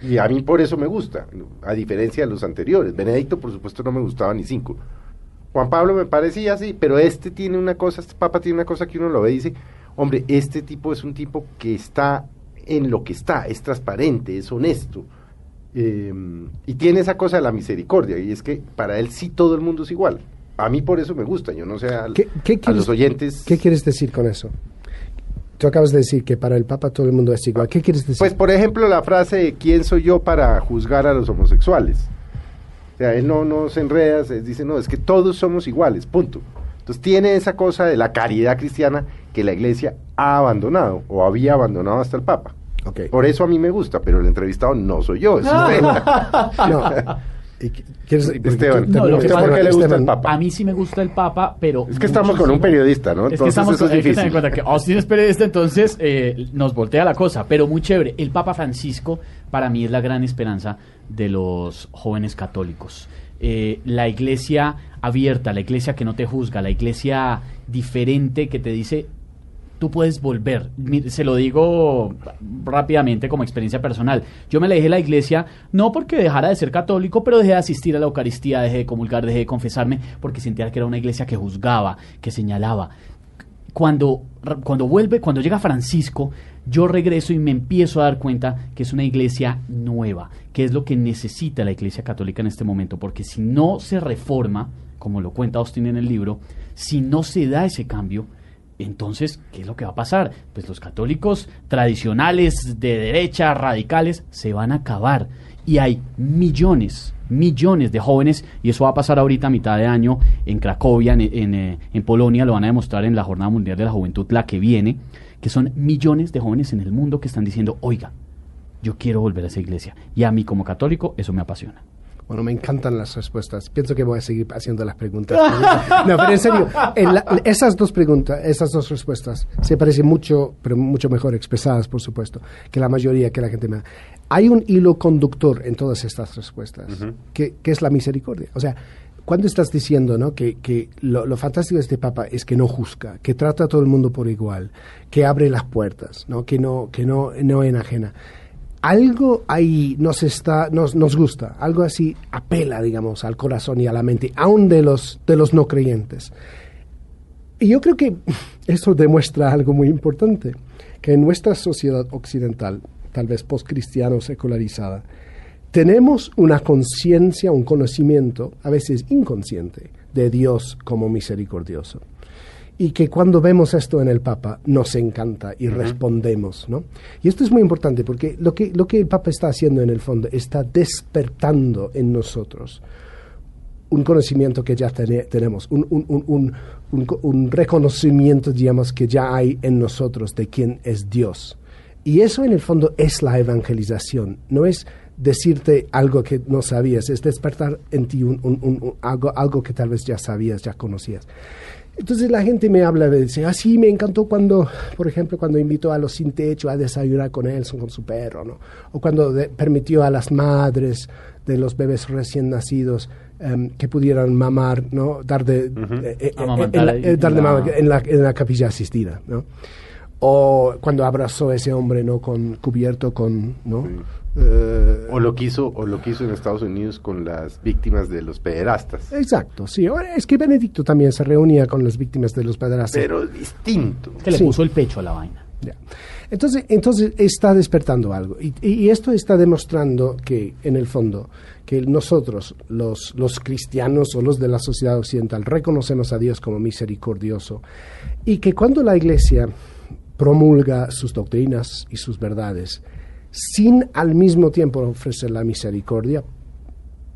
Y a mí por eso me gusta, a diferencia de los anteriores. Benedicto, por supuesto, no me gustaba ni cinco. Juan Pablo me parecía así, pero este tiene una cosa, este Papa tiene una cosa que uno lo ve y dice, hombre, este tipo es un tipo que está en lo que está, es transparente, es honesto. Em, y tiene esa cosa de la misericordia, y es que para él sí todo el mundo es igual. A mí por eso me gusta, yo no sé a los oyentes. ¿Qué quieres decir con eso? Tú acabas de decir que para el Papa todo el mundo es igual. ¿Qué quieres decir? Pues, por ejemplo, la frase ¿quién soy yo para juzgar a los homosexuales? O sea, él no, no se enreda, se dice, no, es que todos somos iguales, punto. Entonces tiene esa cosa de la caridad cristiana que la iglesia ha abandonado o había abandonado hasta el Papa. Okay. Por eso a mí me gusta, pero el entrevistado no soy yo, es usted. no. Esteban, A mí sí me gusta el Papa, pero... Es que estamos con un periodista, ¿no? Es que estamos con, que en cuenta que Austin es periodista, entonces eh, nos voltea la cosa, pero muy chévere. El Papa Francisco para mí es la gran esperanza de los jóvenes católicos. Eh, la iglesia abierta, la iglesia que no te juzga, la iglesia diferente que te dice tú puedes volver. Se lo digo rápidamente como experiencia personal. Yo me alejé de la iglesia no porque dejara de ser católico, pero dejé de asistir a la Eucaristía, dejé de comulgar, dejé de confesarme, porque sentía que era una iglesia que juzgaba, que señalaba. Cuando, cuando vuelve, cuando llega Francisco, yo regreso y me empiezo a dar cuenta que es una iglesia nueva, que es lo que necesita la iglesia católica en este momento, porque si no se reforma, como lo cuenta Austin en el libro, si no se da ese cambio, entonces, ¿qué es lo que va a pasar? Pues los católicos tradicionales, de derecha, radicales, se van a acabar. Y hay millones millones de jóvenes y eso va a pasar ahorita a mitad de año en Cracovia, en, en, eh, en Polonia, lo van a demostrar en la Jornada Mundial de la Juventud, la que viene, que son millones de jóvenes en el mundo que están diciendo, oiga, yo quiero volver a esa iglesia. Y a mí como católico eso me apasiona. Bueno, me encantan las respuestas. Pienso que voy a seguir haciendo las preguntas. No, pero en serio, en la- esas dos preguntas, esas dos respuestas, se parecen mucho, pero mucho mejor expresadas, por supuesto, que la mayoría que la gente me da. Hay un hilo conductor en todas estas respuestas, que, que es la misericordia. O sea, cuando estás diciendo ¿no? que, que lo, lo fantástico de este Papa es que no juzga, que trata a todo el mundo por igual, que abre las puertas, ¿no? que no, que no, no enajena algo ahí nos está nos, nos gusta algo así apela digamos al corazón y a la mente aún de los de los no creyentes. Y yo creo que eso demuestra algo muy importante que en nuestra sociedad occidental tal vez postcristiano secularizada tenemos una conciencia un conocimiento a veces inconsciente de Dios como misericordioso y que cuando vemos esto en el Papa nos encanta y respondemos, ¿no? Y esto es muy importante porque lo que, lo que el Papa está haciendo en el fondo está despertando en nosotros un conocimiento que ya tene- tenemos, un, un- un- un- un co- un reconocimiento, digamos, que ya hay en nosotros de quién es Dios. Y eso en el fondo es la evangelización, no es decirte algo que no sabías, es despertar en ti algo, algo que tal vez ya sabías, ya conocías. Entonces la gente me habla de decir, ah, sí, me encantó cuando, por ejemplo, cuando invitó a los sin techo a desayunar con él, con su perro, ¿no? O cuando de- permitió a las madres de los bebés recién nacidos em, que pudieran mamar, ¿no? Dar de, eh, eh, en la- eh, dar de en la- mamar en la, en la capilla asistida, ¿no? O cuando abrazó a ese hombre, ¿no? Con, cubierto con, ¿no? Eh, O lo quiso, o lo quiso en Estados Unidos con las víctimas de los pederastas. Exacto, sí. Ahora, Es que Benedicto también se reunía con las víctimas de los pederastas. Pero es distinto. Que le Sí. puso el pecho a la vaina. Ya. Entonces, entonces está despertando algo. Y, y esto está demostrando que, en el fondo, que nosotros, los, los cristianos o los de la sociedad occidental, reconocemos a Dios como misericordioso. Y que cuando la Iglesia promulga sus doctrinas y sus verdades, sin al mismo tiempo ofrecer la misericordia,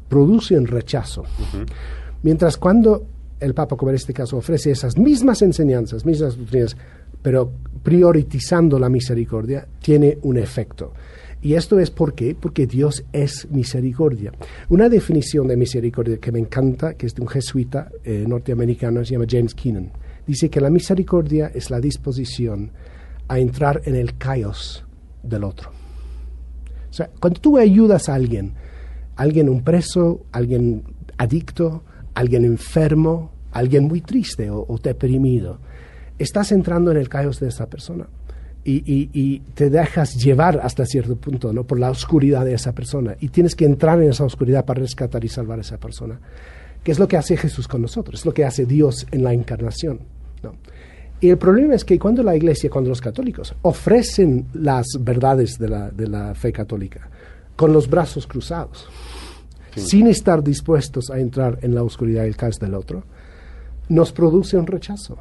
produce un rechazo. Mientras cuando el Papa, como en este caso, ofrece esas mismas enseñanzas, mismas doctrinas, pero priorizando la misericordia, tiene un efecto. Y esto es por qué? Porque Dios es misericordia. Una definición de misericordia que me encanta, que es de un jesuita eh, norteamericano, se llama James Keenan, dice que la misericordia es la disposición a entrar en el caos del otro. O sea, cuando tú ayudas a alguien, alguien un preso, alguien adicto, alguien enfermo, alguien muy triste o, o deprimido, estás entrando en el caos de esa persona y, y- te dejas llevar hasta cierto punto ¿no? por la oscuridad de esa persona y tienes que entrar en esa oscuridad para rescatar y salvar a esa persona, que es lo que hace Jesús con nosotros, es lo que hace Dios en la encarnación. ¿no? Y el problema es que cuando la iglesia, cuando los católicos ofrecen las verdades de la, de la fe católica con los brazos cruzados, sin estar dispuestos a entrar en la oscuridad y el caos del otro, nos produce un rechazo.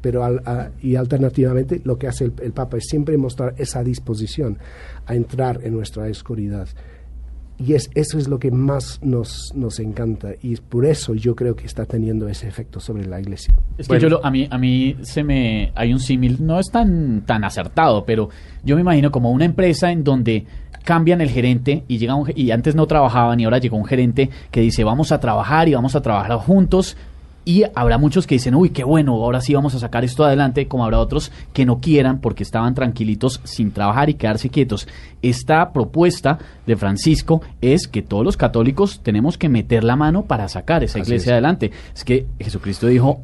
Pero al- a- y alternativamente lo que hace el, el Papa es siempre mostrar esa disposición a entrar en nuestra oscuridad. Y es, eso es lo que más nos, nos encanta y es por eso yo creo que está teniendo ese efecto sobre la iglesia. Es Bueno. que yo lo- a mí a mí se me hay un símil no es tan tan acertado, pero yo me imagino como una empresa en donde cambian el gerente y llega un, y antes no trabajaban y ahora llegó un gerente que dice vamos a trabajar y vamos a trabajar juntos y habrá muchos que dicen uy qué bueno ahora sí vamos a sacar esto adelante como habrá otros que no quieran porque estaban tranquilitos sin trabajar y quedarse quietos esta propuesta de Francisco es que todos los católicos tenemos que meter la mano para sacar esa Así iglesia es. adelante es que Jesucristo dijo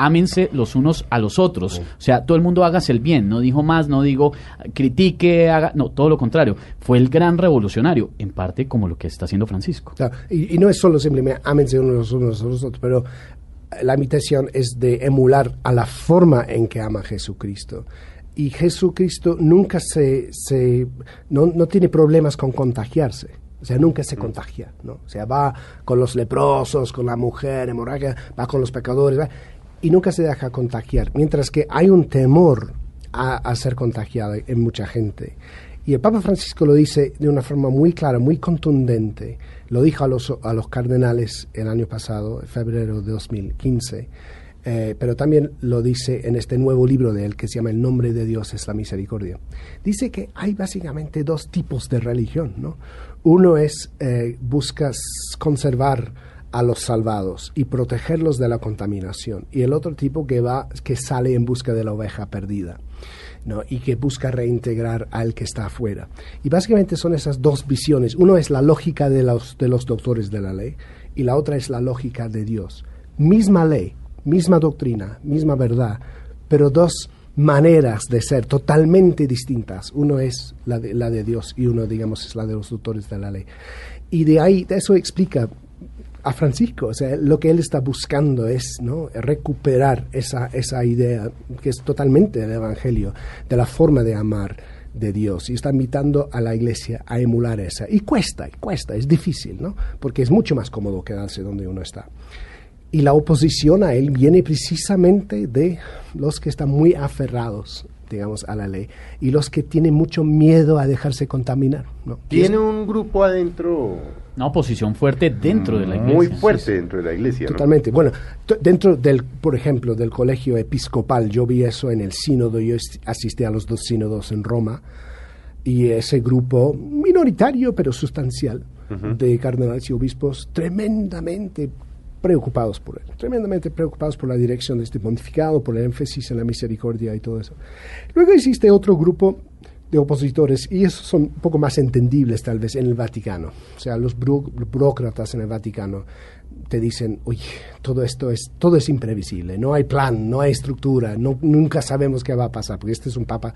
ámense los unos a los otros. O sea, todo el mundo hágase el bien. No dijo más, no digo critique, haga. No, todo lo contrario. Fue el gran revolucionario, en parte como lo que está haciendo Francisco. Claro, y, y no es solo simplemente ámense unos los unos a los otros, pero la invitación es de emular a la forma en que ama Jesucristo. Y Jesucristo nunca se, se no, no tiene problemas con contagiarse. O sea, nunca se contagia, ¿no? O sea, va con los leprosos, con la mujer hemorrágica, va con los pecadores, va, y nunca se deja contagiar. Mientras que hay un temor a, a ser contagiado en mucha gente. Y el Papa Francisco lo dice de una forma muy clara, muy contundente. Lo dijo a los, a los cardenales el año pasado, febrero de 2015. Eh, pero también lo dice en este nuevo libro de él que se llama El nombre de Dios es la misericordia. Dice que hay básicamente dos tipos de religión. ¿no? Uno es, eh, conservar a los salvados y protegerlos de la contaminación. Y el otro tipo que va, que sale en busca de la oveja perdida. ¿No? y que busca reintegrar al que está afuera. Y básicamente son esas dos visiones. Uno es la lógica de los, de los doctores de la ley y la otra es la lógica de Dios. Misma ley, misma doctrina, misma verdad, pero dos maneras de ser totalmente distintas. Uno es la de, la de Dios y uno, digamos, es la de los doctores de la ley. Y de ahí, eso explica a Francisco. O sea, lo que él está buscando es ¿no? recuperar esa, esa idea que es totalmente del Evangelio, de la forma de amar de Dios y está invitando a la iglesia a emular esa. Y cuesta, y cuesta, es difícil, ¿no? Porque es mucho más cómodo quedarse donde uno está. Y la oposición a él viene precisamente de los que están muy aferrados digamos, a la ley, y los que tienen mucho miedo a dejarse contaminar. ¿no? Tiene un grupo adentro. Una oposición fuerte dentro de la iglesia. Muy fuerte dentro de la iglesia. Totalmente. Bueno, dentro del, por ejemplo, del colegio episcopal, yo vi eso en el sínodo, yo asistí a los dos sínodos en Roma, y ese grupo minoritario pero sustancial de cardenales y obispos tremendamente preocupados por él, tremendamente preocupados por la dirección de este pontificado, por el énfasis en la misericordia y todo eso. Luego existe otro grupo de opositores, y esos son un poco más entendibles tal vez en el Vaticano. O sea, los burócratas en el Vaticano te dicen, oye, todo esto es, todo es imprevisible, no hay plan, no hay estructura, no, nunca sabemos qué va a pasar, porque este es un papa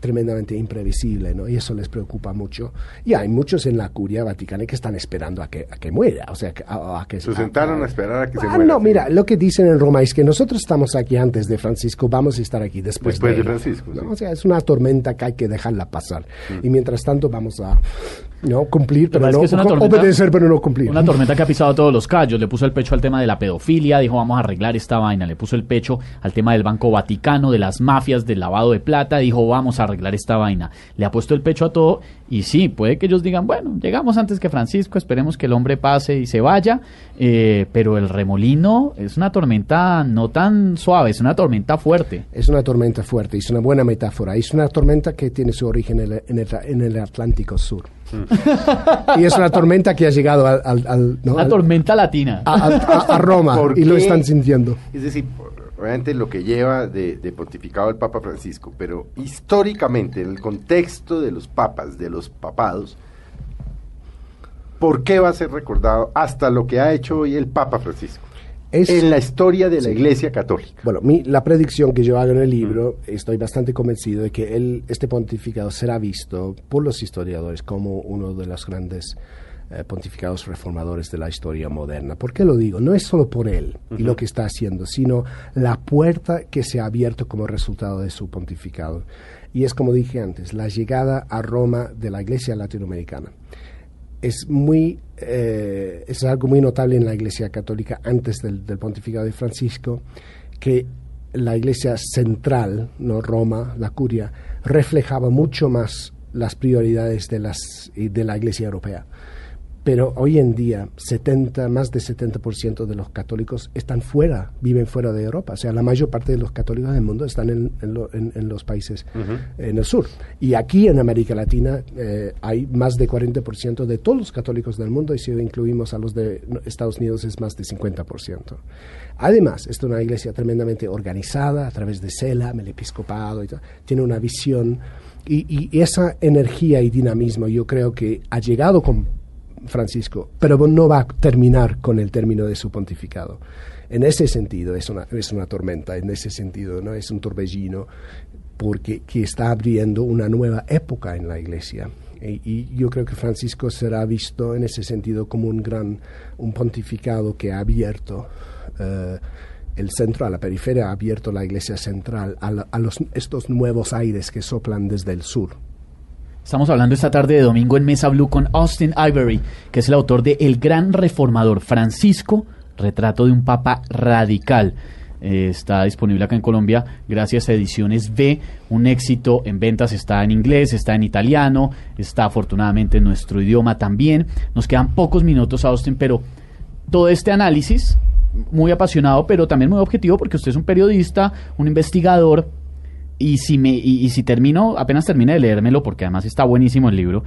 tremendamente imprevisible, ¿no? Y eso les preocupa mucho. Y hay muchos en la curia vaticana que están esperando a que, a que muera, o sea, a, que se sentaron a, esperar a que se ah, muera. No, mira, lo que dicen en Roma es que nosotros estamos aquí antes de Francisco, vamos a estar aquí después, después de, Francisco. O sea, es una tormenta que hay que dejarla pasar. Mm. Y mientras tanto vamos a no cumplir, pero no obedecer, pero no cumplir. Una tormenta que ha pisado todos los callos, le puso el pecho al tema de la pedofilia, dijo vamos a arreglar esta vaina, le puso el pecho al tema del Banco Vaticano, de las mafias, del lavado de plata, dijo vamos a arreglar esta vaina. Le ha puesto el pecho a todo y sí, puede que ellos digan, bueno, llegamos antes que Francisco, esperemos que el hombre pase y se vaya, eh, pero el remolino es una tormenta no tan suave, es una tormenta fuerte. Es una tormenta fuerte, es una buena metáfora, es una tormenta que tiene su origen en el, en el Atlántico Sur y es una tormenta que ha llegado al... una tormenta latina. A, Roma y lo están sintiendo. Es decir, obviamente lo que lleva de, pontificado el Papa Francisco, pero históricamente, en el contexto de los papas, de los papados, ¿por qué va a ser recordado hasta lo que ha hecho hoy el Papa Francisco? en la historia de la Iglesia Católica. Bueno, la predicción que yo hago en el libro, estoy bastante convencido de que este pontificado será visto por los historiadores como uno de los grandes eh, pontificados reformadores de la historia moderna. ¿Por qué lo digo? No es solo por él y lo que está haciendo, sino la puerta que se ha abierto como resultado de su pontificado. Y es como dije antes, la llegada a Roma de la Iglesia latinoamericana es muy eh, es algo muy notable en la Iglesia Católica antes del, pontificado de Francisco que la Iglesia central, no Roma, la Curia, reflejaba mucho más las prioridades de las de la Iglesia europea. Pero hoy en día, 70, más de 70% de los católicos están fuera, viven fuera de Europa. O sea, la mayor parte de los católicos del mundo están en, en, los países en el sur. Y aquí en América Latina eh, hay más de 40% de todos los católicos del mundo, y si incluimos a los de Estados Unidos es más de 50%. Además, es una iglesia tremendamente organizada a través de CELAM, el episcopado, y tiene una visión. Y, y esa energía y dinamismo yo creo que ha llegado con Francisco, pero no va a terminar con el término de su pontificado. En ese sentido es una, es una tormenta, en ese sentido no es un torbellino, porque que está abriendo una nueva época en la Iglesia. Y, yo creo que Francisco será visto en ese sentido como un gran, un pontificado que ha abierto eh, el centro a la periferia, ha abierto la Iglesia central a, a los, estos nuevos aires que soplan desde el sur. Estamos hablando esta tarde de domingo en Mesa Blue con Austin Ivory, que es el autor de El Gran Reformador Francisco, retrato de un papa radical. eh, está disponible acá en Colombia gracias a Ediciones B. Un éxito en ventas está en inglés, está en italiano, está afortunadamente en nuestro idioma también. Nos quedan pocos minutos, Austin, pero todo este análisis, muy apasionado, pero también muy objetivo, porque usted es un periodista, un investigador, y si, me, y, si termino, apenas termine de leérmelo, porque además está buenísimo el libro,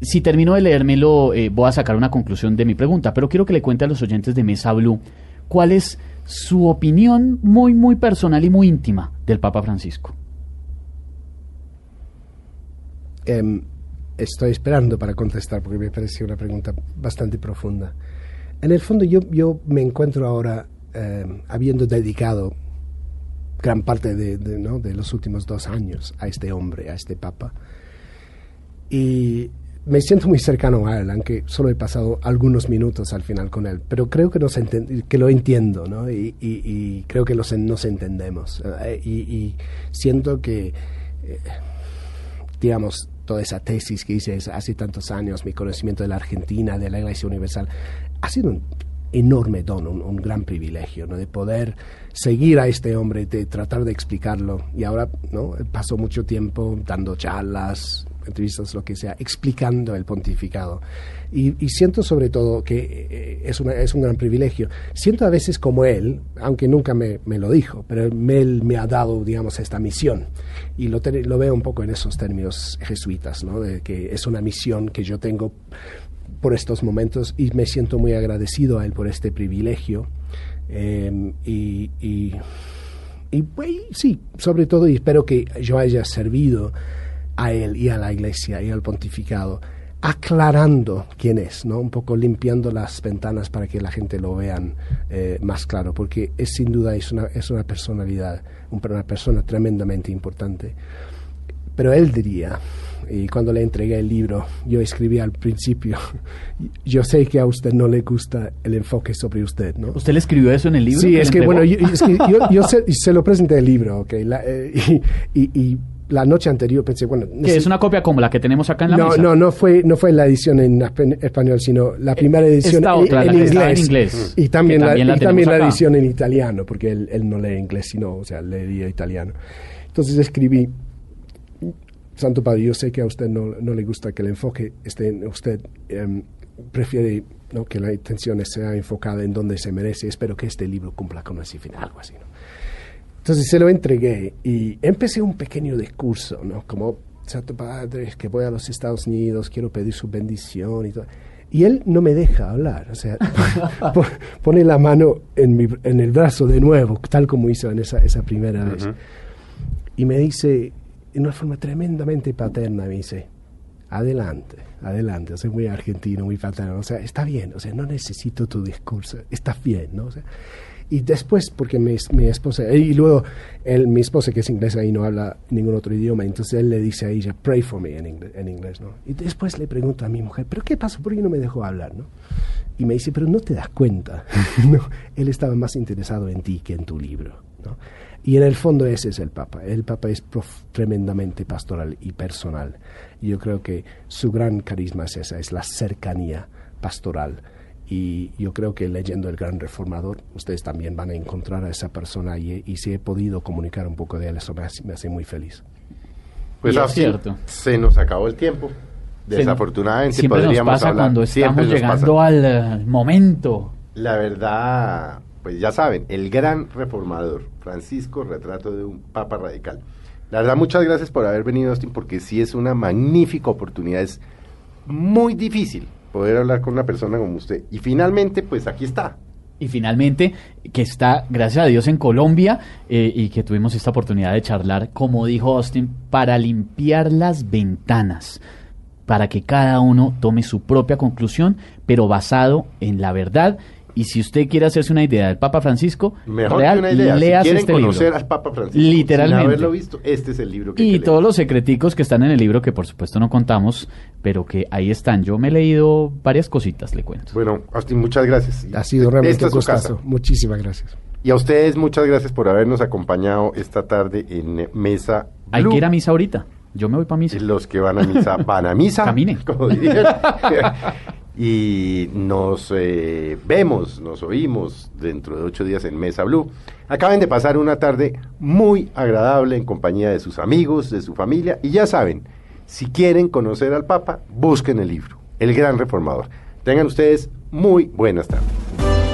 si termino de leérmelo, eh, voy a sacar una conclusión de mi pregunta, pero quiero que le cuente a los oyentes de Mesa Blue cuál es su opinión muy, muy personal y muy íntima del Papa Francisco. Em, estoy esperando para contestar porque me parece una pregunta bastante profunda. En el fondo yo, yo me encuentro ahora em, habiendo dedicado gran parte de, de los últimos dos años a este hombre, a este Papa. Y me siento muy cercano a él, aunque solo he pasado algunos minutos al final con él, pero creo que, nos que lo entiendo, ¿no? Y, creo que los, nos entendemos. Eh, y, siento que, eh, digamos, toda esa tesis que hice hace tantos años, mi conocimiento de la Argentina, de la Iglesia Universal, ha sido un enorme don, un, gran privilegio. De poder seguir a este hombre, de tratar de explicarlo. Y ahora, ¿no? Paso mucho tiempo dando charlas, entrevistas, lo que sea, explicando el pontificado. Y, siento sobre todo que eh, es, una, es un gran privilegio. Siento a veces como él, aunque nunca me, me lo dijo, pero él me ha dado, digamos, esta misión. Y lo, veo un poco en esos términos jesuitas, de que es una misión que yo tengo por estos momentos y me siento muy agradecido a él por este privilegio. Em, y, y, y pues, sí, sobre todo, y espero que yo haya servido a él y a la iglesia y al pontificado, aclarando quién es, ¿no? Un poco limpiando las ventanas para que la gente lo vean eh, más claro, porque es sin duda es una, es una personalidad, una persona tremendamente importante. Pero él diría, y cuando le entregué el libro, yo escribí al principio, yo sé que a usted no le gusta el enfoque sobre usted, ¿no? ¿Usted le escribió eso en el libro? Sí, es que, bueno, yo, se, lo presenté el libro, ¿ok? Eh, y la noche anterior pensé, bueno... Que es una copia como la que tenemos acá en la no, mesa. No, no fue, no fue la edición en español, sino la primera edición en, inglés, Y también, la, y también la edición en italiano, porque él, él, no lee inglés, sino, o sea, leía italiano. Entonces escribí, Santo Padre, yo sé que a usted no, no le gusta que el enfoque esté en usted, em, prefiere ¿no? que la intención sea enfocada en donde se merece. Espero que este libro cumpla con ese fin, algo así, ¿no? Entonces se lo entregué y empecé un pequeño discurso, ¿no? Como, Santo Padre, que voy a los Estados Unidos, quiero pedir su bendición y todo. Y él no me deja hablar, o sea, pone la mano en, mi, en el brazo de nuevo, tal como hizo en esa, esa primera vez. Y me dice, en una forma tremendamente paterna, me dice, adelante, adelante, o sea, muy argentino, muy paterno, o sea, está bien, o sea, no necesito tu discurso, estás bien, ¿no? O sea, y después, porque mi, mi esposa, y luego él, mi esposa que es inglesa y no habla ningún otro idioma, entonces él le dice a ella, pray for me en, inglés, en inglés, ¿no? Y después le pregunto a mi mujer, ¿pero qué pasó? ¿Por qué no me dejó hablar, no? Y me dice, pero no te das cuenta, ¿no? Él estaba más interesado en ti que en tu libro, ¿no? Y en el fondo ese es el Papa. El Papa es tremendamente pastoral y personal. Y yo creo que su gran carisma es esa, es la cercanía pastoral y yo creo que leyendo El Gran Reformador, ustedes también van a encontrar a esa persona y, y si he podido comunicar un poco de él, eso me hace, muy feliz. Pues es cierto. se nos acabó el tiempo. Desafortunadamente siempre podríamos nos pasa cuando estamos llegando al momento. La verdad, pues ya saben, el gran reformador, Francisco, retrato de un papa radical. La verdad, muchas gracias por haber venido, Austin, porque sí es una magnífica oportunidad. Es muy difícil poder hablar con una persona como usted. Y finalmente, pues aquí está. Y finalmente, que está, gracias a Dios, en Colombia eh, y que tuvimos esta oportunidad de charlar, como dijo Austin, para limpiar las ventanas, para que cada uno tome su propia conclusión, pero basado en la verdad y si usted quiere hacerse una idea del Papa Francisco, Mejor que una idea. si quieren este conocer al Papa Francisco, literalmente. sin haberlo visto, este es el libro que Y todos los secreticos que están en el libro, que por supuesto no contamos, pero que ahí están. Yo me he leído varias cositas, le cuento. Bueno, Austin, muchas gracias. Ha sido realmente un gustazo. Muchísimas gracias. Y a ustedes muchas gracias por habernos acompañado esta tarde en Mesa Blue. Hay que ir a misa ahorita. Yo me voy para misa. Los que van a misa van a misa. Caminen. Como y nos eh, vemos, nos oímos dentro de ocho días en Mesa Blue. Acaben de pasar una tarde muy agradable en compañía de sus amigos, de su familia y ya saben, si quieren conocer al Papa, busquen el libro, El Gran Reformador. Tengan ustedes muy buenas tardes.